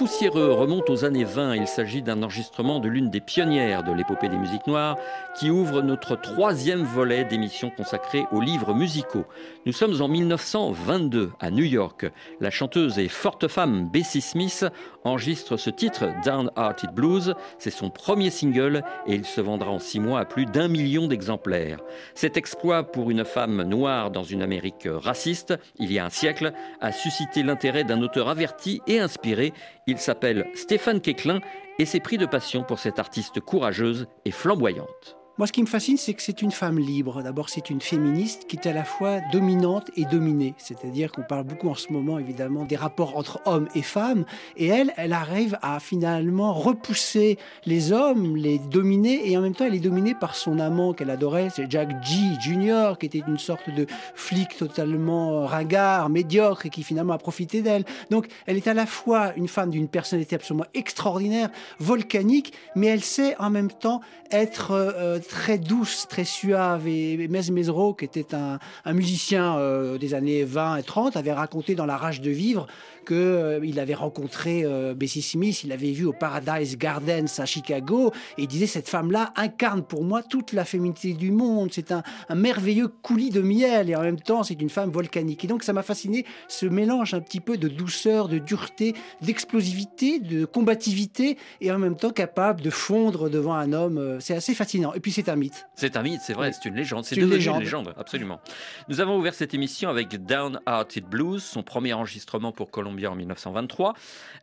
Poussiéreux remonte aux années 20. Il s'agit d'un enregistrement de l'une des pionnières de l'épopée des musiques noires qui ouvre notre troisième volet d'émission consacrée aux livres musicaux. Nous sommes en 1922 à New York. La chanteuse et forte femme Bessie Smith enregistre ce titre Downhearted Blues. C'est son premier single et il se vendra en six mois à plus d'un million d'exemplaires. Cet exploit pour une femme noire dans une Amérique raciste, il y a un siècle, a suscité l'intérêt d'un auteur averti et inspiré. Il s'appelle Stéphane Quéclin et s'est pris de passion pour cette artiste courageuse et flamboyante. Moi, ce qui me fascine, c'est que c'est une femme libre. D'abord, c'est une féministe qui est à la fois dominante et dominée. C'est-à-dire qu'on parle beaucoup en ce moment, évidemment, des rapports entre hommes et femmes. Et elle, elle arrive à finalement repousser les hommes, les dominer, et en même temps, elle est dominée par son amant qu'elle adorait, c'est Jack G. Jr., qui était une sorte de flic totalement ringard, médiocre, et qui finalement a profité d'elle. Donc, elle est à la fois une femme d'une personnalité absolument extraordinaire, volcanique, mais elle sait en même temps être euh, très douce, très suave. Et Mez Mesro, qui était un, un musicien euh, des années 20 et 30, avait raconté dans La Rage de vivre qu'il euh, il avait rencontré euh, Bessie Smith, il l'avait vu au Paradise Gardens à Chicago, et il disait cette femme-là incarne pour moi toute la féminité du monde. C'est un, un merveilleux coulis de miel, et en même temps c'est une femme volcanique. Et donc ça m'a fasciné ce mélange un petit peu de douceur, de dureté, d'explosivité, de combativité, et en même temps capable de fondre devant un homme. Euh, C'est assez fascinant. Et puis c'est un mythe. C'est un mythe, c'est vrai, c'est une légende. C'est une devenu légende. une légende, absolument. Nous avons ouvert cette émission avec Downhearted Blues, son premier enregistrement pour Columbia en 1923.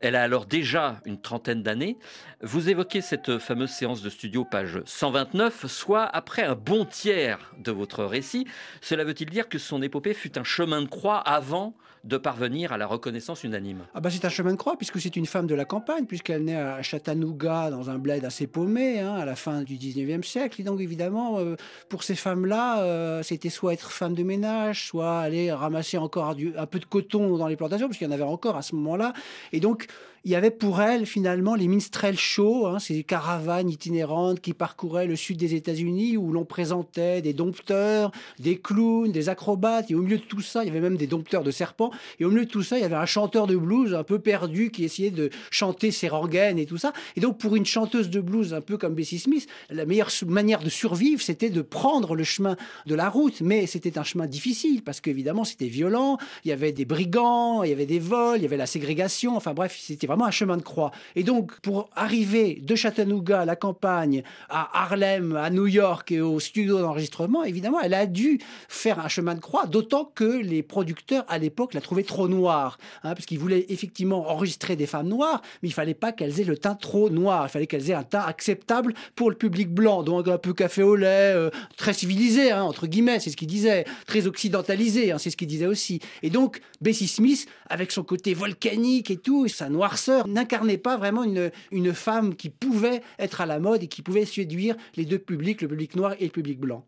Elle a alors déjà une trentaine d'années. Vous évoquez cette fameuse séance de studio, page 129, soit après un bon tiers de votre récit. Cela veut-il dire que son épopée fut un chemin de croix avant de parvenir à la reconnaissance unanime? Ah bah c'est un chemin de croix puisque c'est une femme de la campagne puisqu'elle naît à Chattanooga dans un bled assez paumé hein, à la fin du 19e siècle donc évidemment euh, pour ces femmes-là euh, c'était soit être femme de ménage soit aller ramasser encore un peu de coton dans les plantations parce qu'il y en avait encore à ce moment-là. Et donc il y avait pour elle finalement les minstrel shows, hein, ces caravanes itinérantes qui parcouraient le sud des États-Unis où l'on présentait des dompteurs, des clowns, des acrobates. Et au milieu de tout ça, il y avait même des dompteurs de serpents. Et au milieu de tout ça, il y avait un chanteur de blues un peu perdu qui essayait de chanter ses rengaines et tout ça. Et donc pour une chanteuse de blues un peu comme Bessie Smith, la meilleure manière de survivre, c'était de prendre le chemin de la route. Mais c'était un chemin difficile parce qu'évidemment, c'était violent. Il y avait des brigands, il y avait des vols, il y avait la ségrégation. Enfin bref, c'était vraiment un chemin de croix. Et donc, pour arriver de Chattanooga à la campagne, à Harlem, à New York et au studio d'enregistrement, évidemment, elle a dû faire un chemin de croix, d'autant que les producteurs à l'époque la trouvaient trop noire, hein, parce qu'ils voulaient effectivement enregistrer des femmes noires, mais il fallait pas qu'elles aient le teint trop noir, il fallait qu'elles aient un teint acceptable pour le public blanc, donc un peu café au lait, euh, très civilisé, hein, entre guillemets, c'est ce qu'il disait, très occidentalisé, hein, c'est ce qu'il disait aussi. Et donc, Bessie Smith, avec son côté volcanique et tout, sa noirceur, sœur n'incarnait pas vraiment une, une femme qui pouvait être à la mode et qui pouvait séduire les deux publics, le public noir et le public blanc.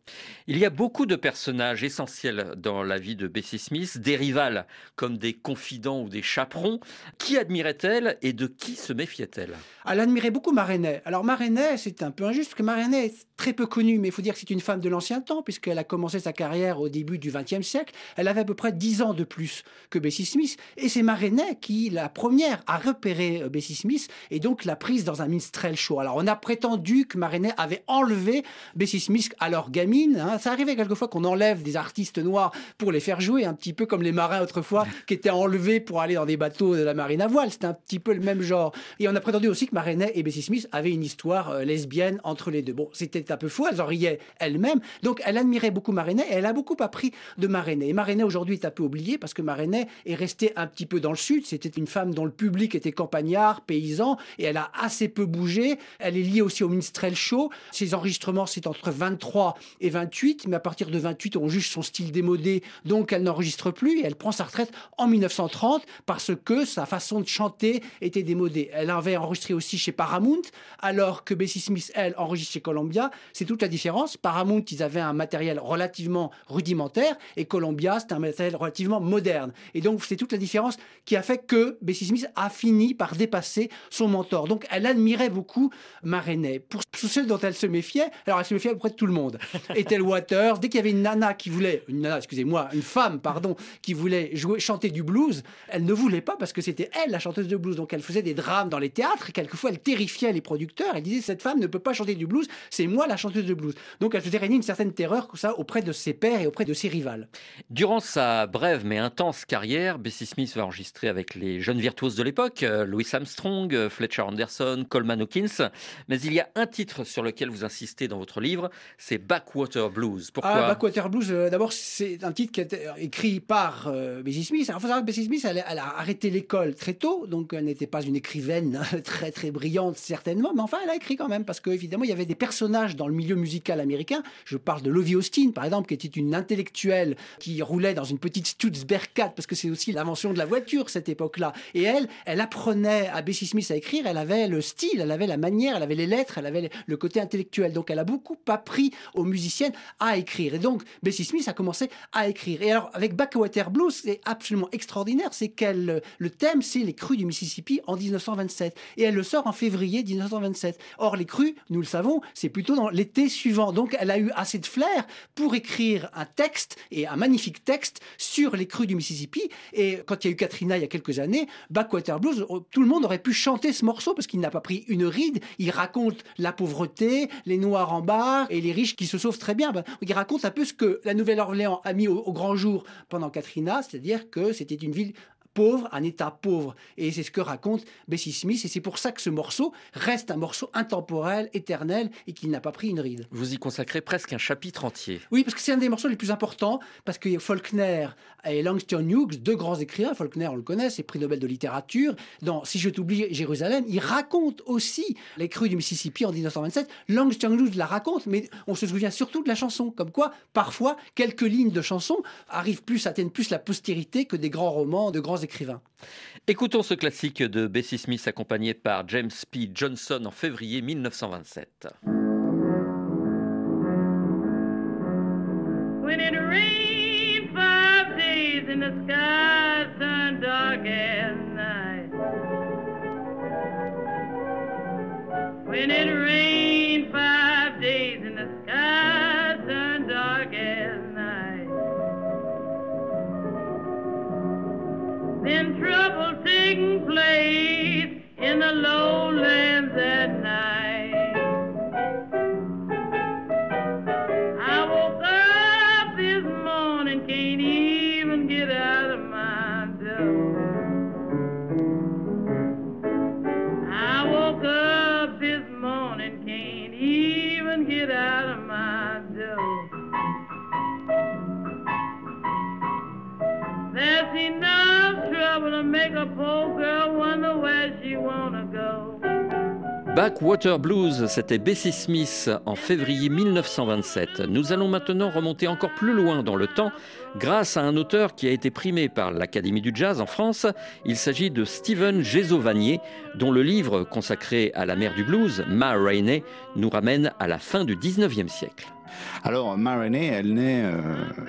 Il y a beaucoup de personnages essentiels dans la vie de Bessie Smith, des rivales comme des confidents ou des chaperons. Qui admirait-elle et de qui se méfiait-elle? Elle admirait beaucoup Marenet. Alors Marenet, c'est un peu injuste parce que Marenet est très peu connue, mais il faut dire que c'est une femme de l'ancien temps puisqu'elle a commencé sa carrière au début du XXe siècle. Elle avait à peu près 10 ans de plus que Bessie Smith et c'est Marenet qui, la première, a repéré euh, Bessie Smith et donc l'a prise dans un minstrel show. Alors on a prétendu que Marenet avait enlevé Bessie Smith à leur gamine. hein. Ça arrivait quelquefois qu'on enlève des artistes noirs pour les faire jouer, un petit peu comme les marins autrefois qui étaient enlevés pour aller dans des bateaux de la marine à voile. C'était un petit peu le même genre. Et on a prétendu aussi que Marenet et Bessie Smith avaient une histoire euh, lesbienne entre les deux. Bon, c'était un peu faux, elles en riaient elles-mêmes. Donc elle admirait beaucoup Marenet et elle a beaucoup appris de Marenet. Et Marenet aujourd'hui est un peu oublié parce que Marenet est restée un petit peu dans le sud. C'était une femme dont le public était campagnard, paysan, et elle a assez peu bougé. Elle est liée aussi au Minstrel Show. Ses enregistrements, c'est entre 23 et 28, mais à partir de 28, on juge son style démodé, donc elle n'enregistre plus et elle prend sa retraite en 1930 parce que sa façon de chanter était démodée. Elle avait enregistré aussi chez Paramount, alors que Bessie Smith, elle, enregistre chez Columbia. C'est toute la différence. Paramount, ils avaient un matériel relativement rudimentaire et Columbia, c'est un matériel relativement moderne. Et donc, c'est toute la différence qui a fait que Bessie Smith a fini par dépasser son mentor. Donc, elle admirait beaucoup Marenet. Pour ceux dont elle se méfiait, alors elle se méfiait auprès de tout le monde. Ethel Waters, dès qu'il y avait une nana qui voulait, une nana, excusez-moi, une femme, pardon, qui voulait jouer, chanter du blues, elle ne voulait pas parce que c'était elle la chanteuse de blues. Donc, elle faisait des drames dans les théâtres et quelquefois elle terrifiait les producteurs. Elle disait cette femme ne peut pas chanter du blues, c'est moi la chanteuse de blues. Donc, elle faisait régner une certaine terreur comme ça auprès de ses pairs et auprès de ses rivales. Durant sa brève mais intense carrière, Bessie Smith va enregistrer avec les jeunes virtuoses de l'époque, Louis Armstrong, euh, Fletcher Anderson, Coleman Hawkins. Mais il y a un titre sur lequel vous insistez dans votre livre, c'est Backwater Blues. Pourquoi Ah, Backwater Blues, euh, d'abord, c'est un titre qui a été écrit par euh, Bessie Smith. Alors, faut savoir que Bessie Smith, elle, a arrêté l'école très tôt, donc elle n'était pas une écrivaine très, très brillante, certainement, mais enfin, elle a écrit quand même, parce qu'évidemment, il y avait des personnages dans le milieu musical américain. Je parle de Lovie Austin, par exemple, qui était une intellectuelle qui roulait dans une petite Stutzberg 4, parce que c'est aussi l'invention de la voiture, cette époque-là. Et elle, elle apprenait à Bessie Smith à écrire, elle avait le style, elle avait la manière, elle avait les lettres, elle avait le côté intellectuel. Donc, elle a beaucoup appris aux musiciennes à écrire. Et donc, Bessie Smith a commencé à écrire. Et alors, avec Backwater Blues, c'est absolument extraordinaire, c'est qu'elle, le thème, c'est les crues du Mississippi en 1927. Et elle le sort en février 1927. Or, les crues, nous le savons, c'est plutôt dans l'été suivant. Donc, elle a eu assez de flair pour écrire un texte, et un magnifique texte, sur les crues du Mississippi. Et quand il y a eu Katrina il y a quelques années, Backwater Blues, tout le monde aurait pu chanter ce morceau parce qu'il n'a pas pris une ride. Il raconte la pauvreté, les noirs en bar et les riches qui se sauvent très bien. Ben, il raconte un peu ce que la Nouvelle-Orléans a mis au grand jour pendant Katrina, c'est-à-dire que c'était une ville pauvre, un état pauvre. Et c'est ce que raconte Bessie Smith. Et c'est pour ça que ce morceau reste un morceau intemporel, éternel, et qu'il n'a pas pris une ride. Vous y consacrez presque un chapitre entier. Oui, parce que c'est un des morceaux les plus importants, parce que Faulkner et Langston Hughes, deux grands écrivains, Faulkner, on le connaît, c'est prix Nobel de littérature, dans Si je t'oublie Jérusalem, il raconte aussi les crues du Mississippi en 1927. Langston Hughes la raconte, mais on se souvient surtout de la chanson, comme quoi, parfois, quelques lignes de chansons arrivent plus, atteignent plus la postérité que des grands romans de grands écrivains. Écoutons ce classique de Bessie Smith accompagné par James P. Johnson en février 1927. When it rained five days and the sky turned dark as night. When it rained hello. Backwater Blues, c'était Bessie Smith en février 1927. Nous allons maintenant remonter encore plus loin dans le temps grâce à un auteur qui a été primé par l'Académie du Jazz en France. Il s'agit de Steven Gésovanier, dont le livre consacré à la mère du blues, Ma Rainey, nous ramène à la fin du 19e siècle. Alors, Ma elle naît euh,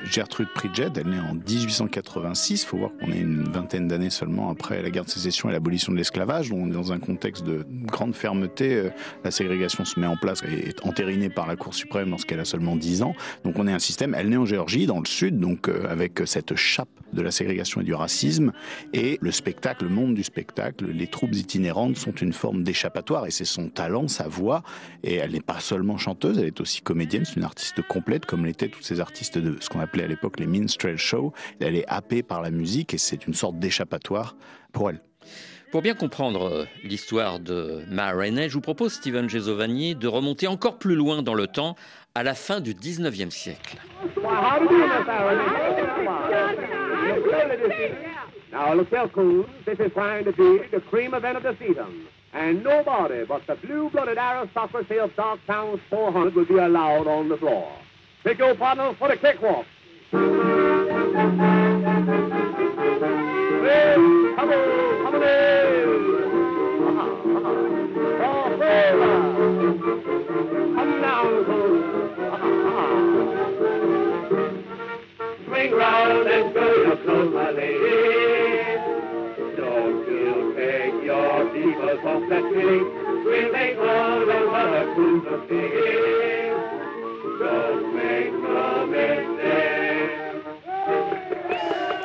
Gertrude Pridget, elle naît en 1886. Il faut voir qu'on est une vingtaine d'années seulement après la guerre de sécession et l'abolition de l'esclavage. On est dans un contexte de grande fermeté. Euh, la ségrégation se met en place et est entérinée par la Cour suprême lorsqu'elle a seulement 10 ans. Donc, on est un système. Elle naît en Géorgie, dans le sud, donc euh, avec cette chape de la ségrégation et du racisme. Et le spectacle, le monde du spectacle, les troupes itinérantes sont une forme d'échappatoire. Et c'est son talent, sa voix. Et elle n'est pas seulement chanteuse, elle est aussi comédienne. C'est une artiste complète, comme l'étaient tous ces artistes de ce qu'on appelait à l'époque les minstrel shows. Elle est happée par la musique et c'est une sorte d'échappatoire pour elle. Pour bien comprendre euh, l'histoire de Ma Rainey, je vous propose, Steven Gésovanier, de remonter encore plus loin dans le temps, à la fin du 19e siècle. Now, And nobody but the blue-blooded aristocracy of Darktown's 400 will be allowed on the floor. Pick your partners for the cakewalk. Hey, come on, come on. Uh-huh, uh-huh. Come. Uh-huh, uh-huh. Round and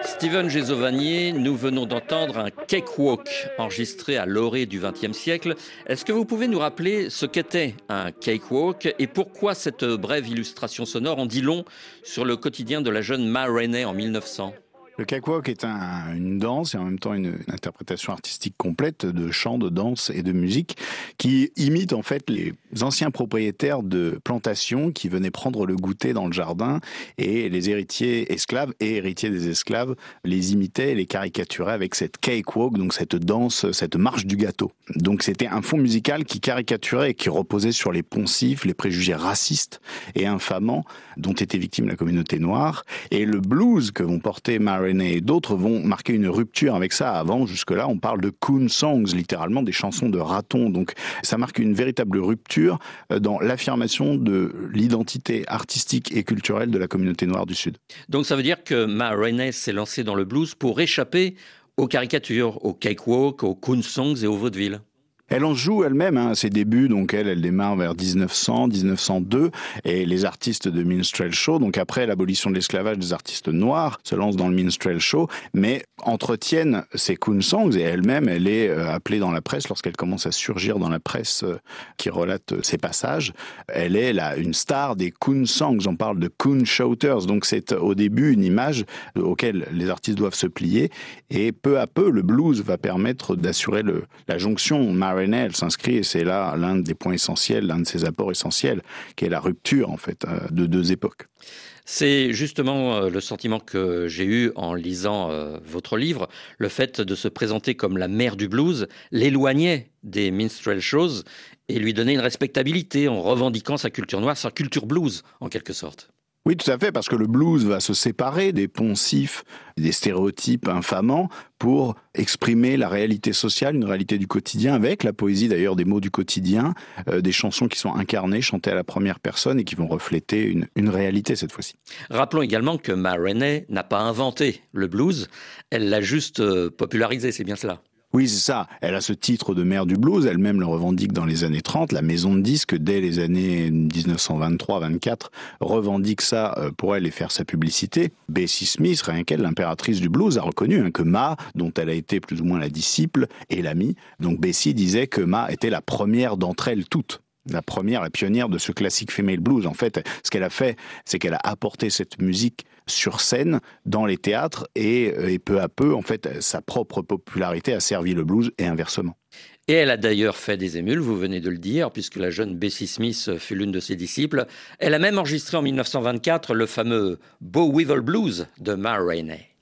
Steven Gésovanier, nous venons d'entendre un cakewalk enregistré à l'orée du XXe siècle. Est-ce que vous pouvez nous rappeler ce qu'était un cakewalk et pourquoi cette brève illustration sonore en dit long sur le quotidien de la jeune Ma Rainey en 1900 le cakewalk est un, une danse et en même temps une, interprétation artistique complète de chant, de danse et de musique qui imite en fait les anciens propriétaires de plantations qui venaient prendre le goûter dans le jardin et les héritiers esclaves et héritiers des esclaves les imitaient et les caricaturaient avec cette cakewalk, donc cette danse, cette marche du gâteau. Donc c'était un fond musical qui caricaturait et qui reposait sur les poncifs, les préjugés racistes et infamants dont était victime la communauté noire et le blues que vont porter Mary et d'autres vont marquer une rupture avec ça. Avant, jusque-là, on parle de coon songs, littéralement des chansons de ratons. Donc, ça marque une véritable rupture euh, dans l'affirmation de l'identité artistique et culturelle de la communauté noire du Sud. Donc, ça veut dire que Ma Rainey s'est lancée dans le blues pour échapper aux caricatures, aux cakewalk, aux coon songs et aux vaudevilles. Elle en joue elle-même hein, à ses débuts, donc elle, elle démarre vers 1900, 1902, et les artistes de minstrel show, donc après l'abolition de l'esclavage des artistes noirs, se lancent dans le minstrel show, mais entretiennent ces coon songs, et elle-même, elle est euh, appelée dans la presse, lorsqu'elle commence à surgir dans la presse euh, qui relate euh, ces passages, elle est là une star des coon songs, on parle de coon shouters, donc c'est au début une image auquel les artistes doivent se plier, et peu à peu, le blues va permettre d'assurer la jonction Elle s'inscrit, et c'est là l'un des points essentiels, l'un de ses apports essentiels, qui est la rupture, en fait, de deux époques. C'est justement le sentiment que j'ai eu en lisant votre livre, le fait de se présenter comme la mère du blues, l'éloigner des minstrel shows et lui donner une respectabilité en revendiquant sa culture noire, sa culture blues, en quelque sorte. Oui, tout à fait, parce que le blues va se séparer des poncifs, des stéréotypes infamants pour exprimer la réalité sociale, une réalité du quotidien, avec la poésie d'ailleurs des mots du quotidien, euh, des chansons qui sont incarnées, chantées à la première personne et qui vont refléter une, une réalité cette fois-ci. Rappelons également que Ma Rainey n'a pas inventé le blues, elle l'a juste euh, popularisé, c'est bien cela. Oui, c'est ça. Elle a ce titre de mère du blues. Elle-même le revendique dans les années 30. La maison de disques, dès les années 1923-24, revendique ça pour elle et faire sa publicité. Bessie Smith, rien qu'elle, l'impératrice du blues, a reconnu hein, que Ma, dont elle a été plus ou moins la disciple et l'amie, donc Bessie disait que Ma était la première d'entre elles toutes la première, la pionnière de ce classique female blues. En fait, ce qu'elle a fait, c'est qu'elle a apporté cette musique sur scène dans les théâtres et, et, peu à peu, en fait, sa propre popularité a servi le blues et inversement. Et elle a d'ailleurs fait des émules, vous venez de le dire, puisque la jeune Bessie Smith fut l'une de ses disciples. Elle a même enregistré en 1924 le fameux Bow Weevil Blues de Ma Rainey.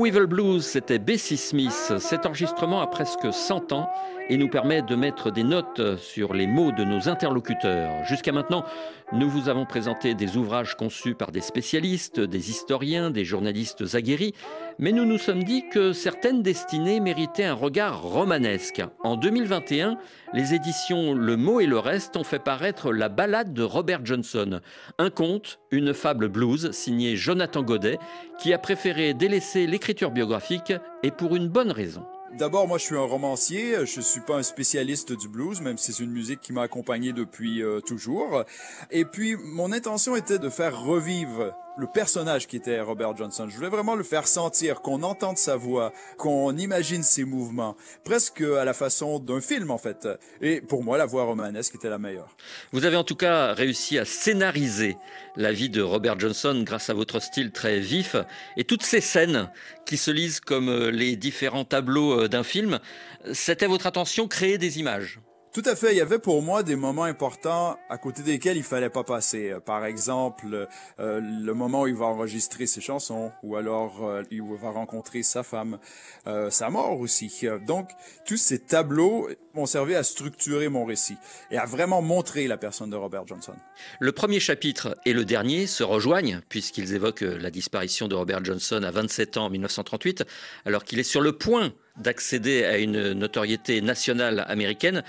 Weevil Blues, c'était Bessie Smith. Cet enregistrement a presque 100 ans et nous permet de mettre des notes sur les mots de nos interlocuteurs. Jusqu'à maintenant, nous vous avons présenté des ouvrages conçus par des spécialistes, des historiens, des journalistes aguerris, mais nous nous sommes dit que certaines destinées méritaient un regard romanesque. En 2021, les éditions Le mot et le reste ont fait paraître La ballade de Robert Johnson, un conte, une fable blues signée Jonathan Godet, qui a préféré délaisser l'écriture biographique et pour une bonne raison. D'abord, moi, je suis un romancier. Je suis pas un spécialiste du blues, même si c'est une musique qui m'a accompagné depuis euh, toujours. Et puis, mon intention était de faire revivre le personnage qui était Robert Johnson. Je voulais vraiment le faire sentir, qu'on entende sa voix, qu'on imagine ses mouvements, presque à la façon d'un film en fait. Et pour moi, la voix romanesque était la meilleure. Vous avez en tout cas réussi à scénariser la vie de Robert Johnson grâce à votre style très vif et toutes ces scènes qui se lisent comme euh, les différents tableaux euh, d'un film. C'était votre attention créer des images. Tout à fait. Il y avait pour moi des moments importants à côté desquels il fallait pas passer. Par exemple, euh, le moment où il va enregistrer ses chansons, ou alors euh, il va rencontrer sa femme, euh, sa mort aussi. Donc, tous ces tableaux m'ont servi à structurer mon récit et à vraiment montrer la personne de Robert Johnson. Le premier chapitre et le dernier se rejoignent puisqu'ils évoquent la disparition de Robert Johnson à 27 ans en 1938, alors qu'il est sur le point d'accéder à une notoriété nationale américaine.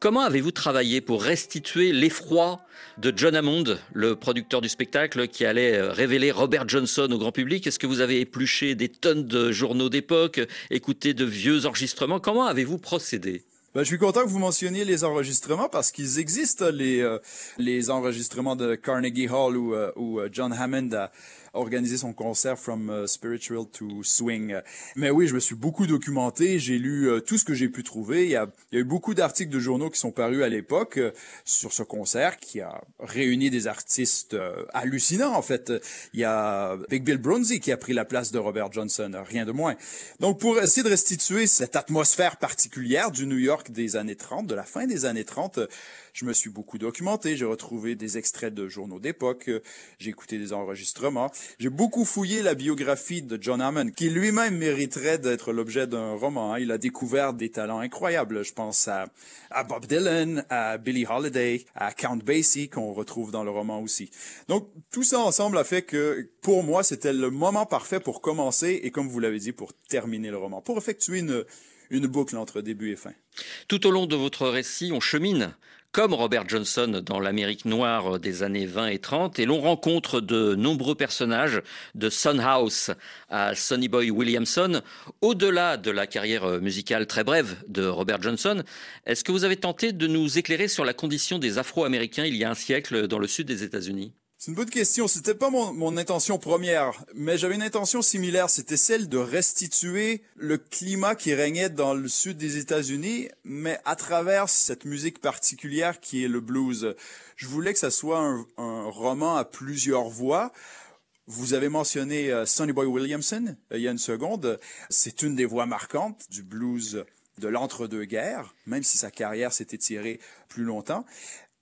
Comment avez-vous travaillé pour restituer l'effroi de John Hammond, le producteur du spectacle, qui allait révéler Robert Johnson au grand public? Est-ce que vous avez épluché des tonnes de journaux d'époque, écouté de vieux enregistrements? Comment avez-vous procédé? Ben, je suis content que vous mentionniez les enregistrements parce qu'ils existent, les, euh, enregistrements de Carnegie Hall où, euh, où euh, John Hammond organisé son concert From uh, Spiritual to Swing. Mais oui, je me suis beaucoup documenté, j'ai lu euh, tout ce que j'ai pu trouver. Il y a, il y a eu beaucoup d'articles de journaux qui sont parus à l'époque euh, sur ce concert qui a réuni des artistes euh, hallucinants en fait. Il y a Big Bill Bronzy qui a pris la place de Robert Johnson, rien de moins. Donc pour essayer de restituer cette atmosphère particulière du New York des années 30, de la fin des années 30, je me suis beaucoup documenté, j'ai retrouvé des extraits de journaux d'époque, j'ai écouté des enregistrements. J'ai beaucoup fouillé la biographie de John Hammond, qui lui-même mériterait d'être l'objet d'un roman. Hein. Il a découvert des talents incroyables. Je pense à, à Bob Dylan, à Billie Holiday, à Count Basie, qu'on retrouve dans le roman aussi. Donc, tout ça ensemble a fait que, pour moi, c'était le moment parfait pour commencer et, comme vous l'avez dit, pour terminer le roman, pour effectuer une, une boucle entre début et fin. Tout au long de votre récit, on chemine comme Robert Johnson dans l'Amérique noire des années 20 et 30, et l'on rencontre de nombreux personnages, de Son House à Sonny Boy Williamson, au-delà de la carrière musicale très brève de Robert Johnson. Est-ce que vous avez tenté de nous éclairer sur la condition des Afro-Américains il y a un siècle dans le sud des États-Unis? C'est une bonne question. C'était pas mon, intention première, mais j'avais une intention similaire. C'était celle de restituer le climat qui régnait dans le sud des États-Unis, mais à travers cette musique particulière qui est le blues. Je voulais que ça soit un, roman à plusieurs voix. Vous avez mentionné uh, Sonny Boy Williamson uh, il y a une seconde. C'est une des voix marquantes du blues de l'entre-deux-guerres, même si sa carrière s'est étirée plus longtemps.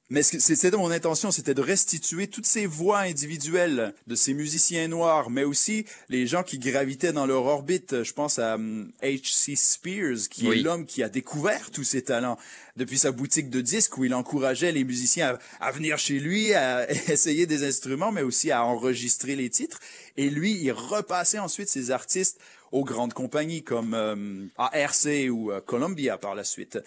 Mais c'était mon intention, c'était de restituer toutes ces voix individuelles de ces musiciens noirs, mais aussi les gens qui gravitaient dans leur orbite. Je pense à H.C. Hum, Spears, qui est l'homme qui a découvert tous ces talents depuis sa boutique de disques où il encourageait les musiciens à, à venir chez lui, à essayer des instruments, mais aussi à enregistrer les titres. Et lui, il repassait ensuite ces artistes aux grandes compagnies comme euh, ARC ou euh, Columbia par la suite.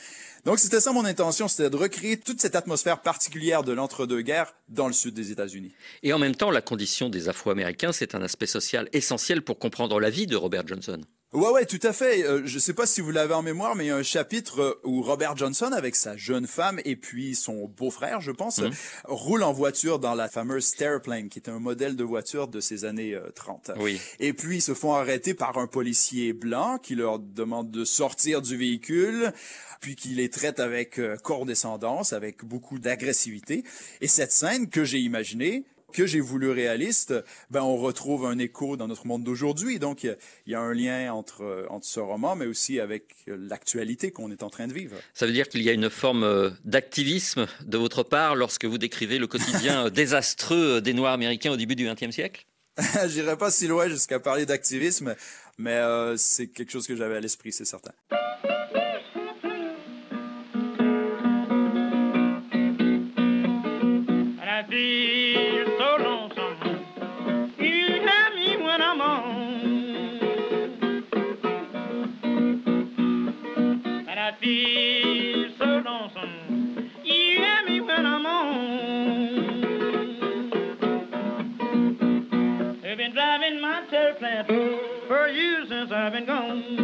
Donc c'était ça mon intention, c'était de recréer toute cette atmosphère particulière de l'entre-deux-guerres dans le sud des États-Unis. Et en même temps, la condition des Afro-Américains, c'est un aspect social essentiel pour comprendre la vie de Robert Johnson. Ouais, ouais, tout à fait. Euh, je sais pas si vous l'avez en mémoire, mais il y a un chapitre euh, où Robert Johnson, avec sa jeune femme et puis son beau-frère, je pense, mm roule en voiture dans la fameuse Stairplane, qui est un modèle de voiture de ces années 30. Oui. Et puis, ils se font arrêter par un policier blanc qui leur demande de sortir du véhicule puis qui les traite avec euh, condescendance, avec beaucoup d'agressivité. Et cette scène que j'ai imaginée, que j'ai voulu réaliste, ben on retrouve un écho dans notre monde d'aujourd'hui. Donc il y, a un lien entre entre ce roman, mais aussi avec l'actualité qu'on est en train de vivre. Ça veut dire qu'il y a une forme euh, d'activisme de votre part lorsque vous décrivez le quotidien euh, désastreux des Noirs américains au début du XXe siècle? J'irai pas si loin jusqu'à parler d'activisme, mais euh, c'est quelque chose que j'avais à l'esprit, c'est certain. And I feel I've been gone.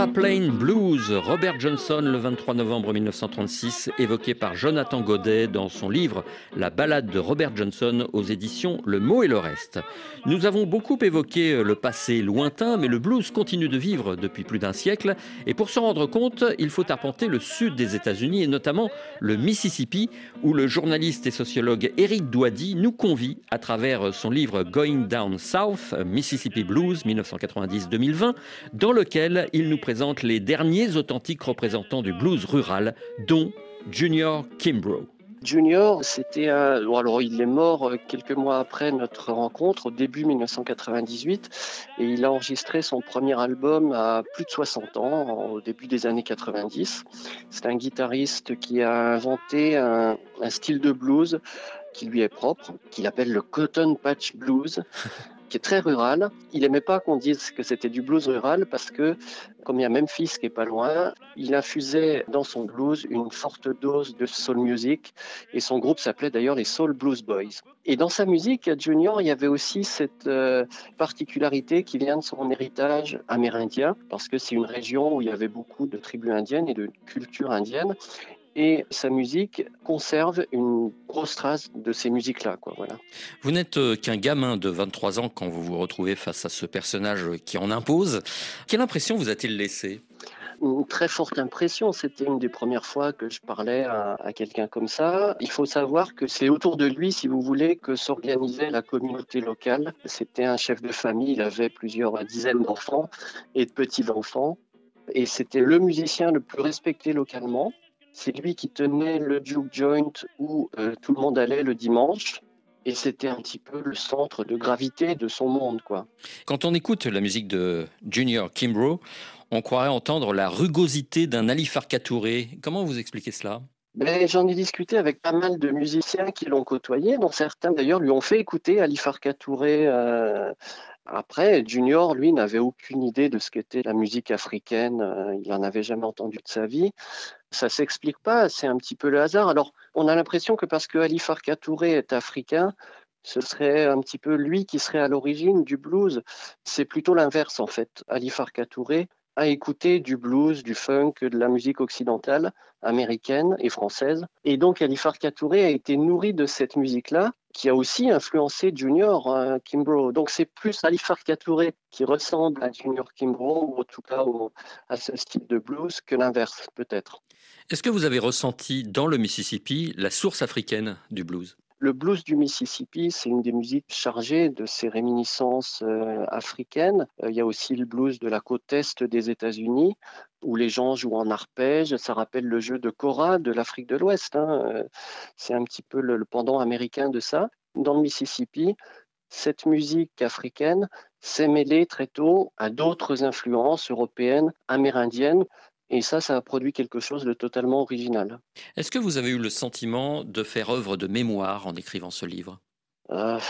Terraplane Blues, Robert Johnson, le 23 novembre 1936, évoqué par Jonathan Godet dans son livre La balade de Robert Johnson aux éditions Le mot et le reste. Nous avons beaucoup évoqué le passé lointain, mais le blues continue de vivre depuis plus d'un siècle. Et pour s'en rendre compte, il faut arpenter le sud des États-Unis et notamment le Mississippi, où le journaliste et sociologue Eric Douady nous convie, à travers son livre Going Down South, Mississippi Blues 1990-2020, dans lequel il nous présente les derniers authentiques représentants du blues rural, dont Junior Kimbrough. Junior, c'était un. alors, il est mort euh, quelques mois après notre rencontre, au début 1998, et il a enregistré son premier album à plus de 60 ans, au début des années 90. C'est un guitariste qui a inventé un, un style de blues qui lui est propre, qu'il appelle le Cotton Patch Blues qui est très rural. Il aimait pas qu'on dise que c'était du blues rural parce que, comme il y a Memphis qui est pas loin, il infusait dans son blues une forte dose de soul music et son groupe s'appelait d'ailleurs les Soul Blues Boys. Et dans sa musique, Junior, il y avait aussi cette euh, particularité qui vient de son héritage amérindien parce que c'est une région où il y avait beaucoup de tribus indiennes et de culture indienne et sa musique conserve une grosse trace de ces musiques-là. Voilà. Vous n'êtes euh, qu'un gamin de 23 ans quand vous vous retrouvez face à ce personnage qui en impose. Quelle impression vous a-t-il laissé une très forte impression. C'était une des premières fois que je parlais à, à quelqu'un comme ça. Il faut savoir que c'est autour de lui, si vous voulez, que s'organisait la communauté locale. C'était un chef de famille, il avait plusieurs dizaines d'enfants et de petits-enfants. Et c'était le musicien le plus respecté localement. C'est lui qui tenait le juke joint où euh, tout le monde allait le dimanche. Et c'était un petit peu le centre de gravité de son monde, quoi. Quand on écoute la musique de Junior Kimbrough, on croirait entendre la rugosité d'un Ali Farka Touré. Comment vous expliquez cela? Ben, J'en ai discuté avec pas mal de musiciens qui l'ont côtoyé, dont certains d'ailleurs lui ont fait écouter Ali Farka Touré. Euh, après, Junior, lui, n'avait aucune idée de ce qu'était la musique africaine. Euh, il n'en avait jamais entendu de sa vie. Ça s'explique pas, c'est un petit peu le hasard. Alors, on a l'impression que parce que Ali Farka Touré est africain, ce serait un petit peu lui qui serait à l'origine du blues. C'est plutôt l'inverse, en fait. Ali Farka Touré a écouté du blues, du funk, de la musique occidentale, américaine et française. Et donc, Ali Farka Touré a été nourri de cette musique-là, qui a aussi influencé Junior euh, Kimbrough. Donc, c'est plus Ali Farka Touré qui ressemble à Junior Kimbrough, ou en tout cas au, à ce style de blues, que l'inverse, peut-être. Est-ce que vous avez ressenti dans le Mississippi la source africaine du blues? Le blues du Mississippi, c'est une des musiques chargées de ces réminiscences euh, africaines. Euh, il y a aussi le blues de la côte est des États-Unis, où les gens jouent en arpège. Ça rappelle le jeu de Cora de l'Afrique de l'Ouest. Hein. Euh, c'est un petit peu le, le pendant américain de ça. Dans le Mississippi, cette musique africaine s'est mêlée très tôt à d'autres influences européennes, amérindiennes. Et ça, ça a produit quelque chose de totalement original. Est-ce que vous avez eu le sentiment de faire œuvre de mémoire en écrivant ce livre? Euh,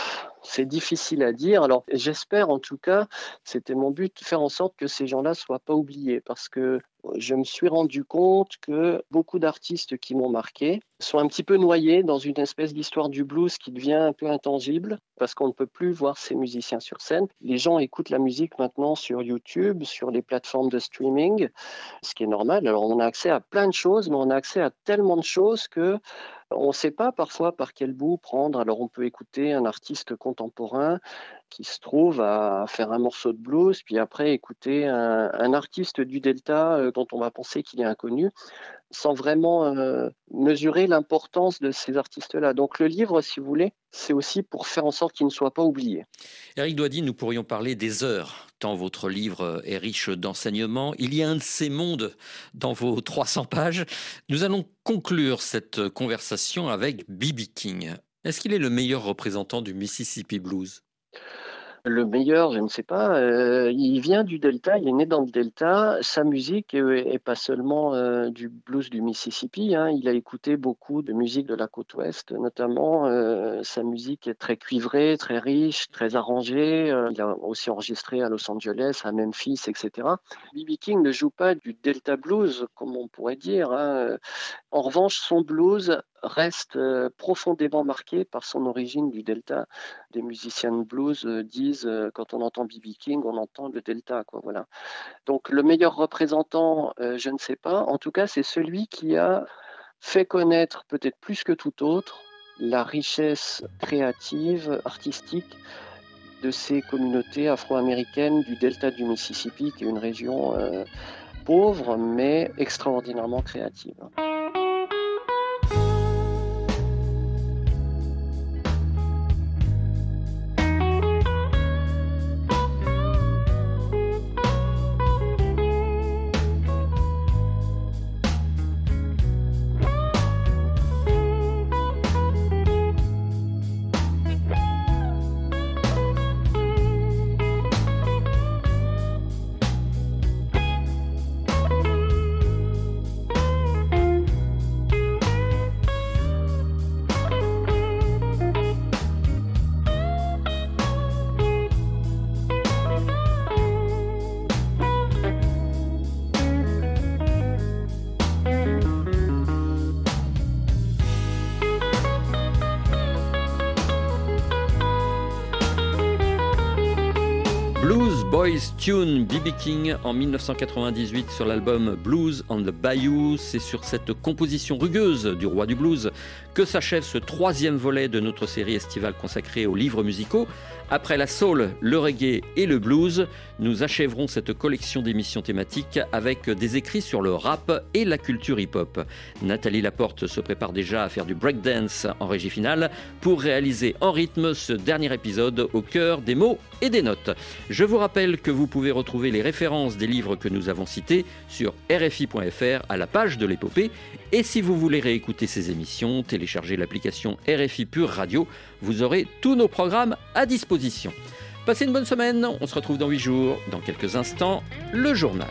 c'est difficile à dire. Alors, j'espère en tout cas, c'était mon but, faire en sorte que ces gens-là soient pas oubliés, parce que je me suis rendu compte que beaucoup d'artistes qui m'ont marqué sont un petit peu noyés dans une espèce d'histoire du blues qui devient un peu intangible parce qu'on ne peut plus voir ces musiciens sur scène. Les gens écoutent la musique maintenant sur YouTube, sur les plateformes de streaming, ce qui est normal. Alors on a accès à plein de choses, mais on a accès à tellement de choses que on ne sait pas parfois par quel bout prendre. Alors on peut écouter un artiste contemporain qui se trouve à faire un morceau de blues, puis après écouter un, artiste du Delta euh, dont on va penser qu'il est inconnu, sans vraiment euh, mesurer l'importance de ces artistes-là. Donc le livre, si vous voulez, c'est aussi pour faire en sorte qu'il ne soit pas oublié. Eric Doady, nous pourrions parler des heures, tant votre livre est riche d'enseignements. Il y a un de ces mondes dans vos 300 pages. Nous allons conclure cette conversation avec B.B. King. Est-ce qu'il est le meilleur représentant du Mississippi Blues? Le meilleur, je ne sais pas. Euh, il vient du Delta, il est né dans le Delta. Sa musique est, pas seulement euh, du blues du Mississippi. hein. Il a écouté beaucoup de musique de la côte ouest, notamment. euh, sa musique est très cuivrée, très riche, très arrangée. Euh, il a aussi enregistré à Los Angeles, à Memphis, etc. B.B. King ne joue pas du Delta blues, comme on pourrait dire. hein. En revanche, son blues reste euh, profondément marqué par son origine du Delta. Des musiciens de blues euh, disent euh, quand on entend B.B. King, on entend le Delta. Quoi, voilà. Donc le meilleur représentant, je ne sais pas. En tout cas, c'est celui qui a fait connaître peut-être plus que tout autre la richesse créative, artistique de ces communautés afro-américaines du delta du Mississippi, qui est une région pauvre mais extraordinairement créative. Tune B.B. King en 1998 sur l'album Blues on the Bayou. C'est sur cette composition rugueuse du roi du blues que s'achève ce troisième volet de notre série estivale consacrée aux livres musicaux. Après la soul, le reggae et le blues, nous achèverons cette collection d'émissions thématiques avec des écrits sur le rap et la culture hip-hop. Nathalie Laporte se prépare déjà à faire du breakdance en régie finale pour réaliser en rythme ce dernier épisode au cœur des mots et des notes. Je vous rappelle que vous pouvez retrouver les références des livres que nous avons cités sur rfi.fr à la page de l'épopée. Et si vous voulez réécouter ces émissions, téléchargez l'application RFI Pure Radio. Vous aurez tous nos programmes à disposition. Passez une bonne semaine, on se retrouve dans 8 jours. Dans quelques instants, le journal.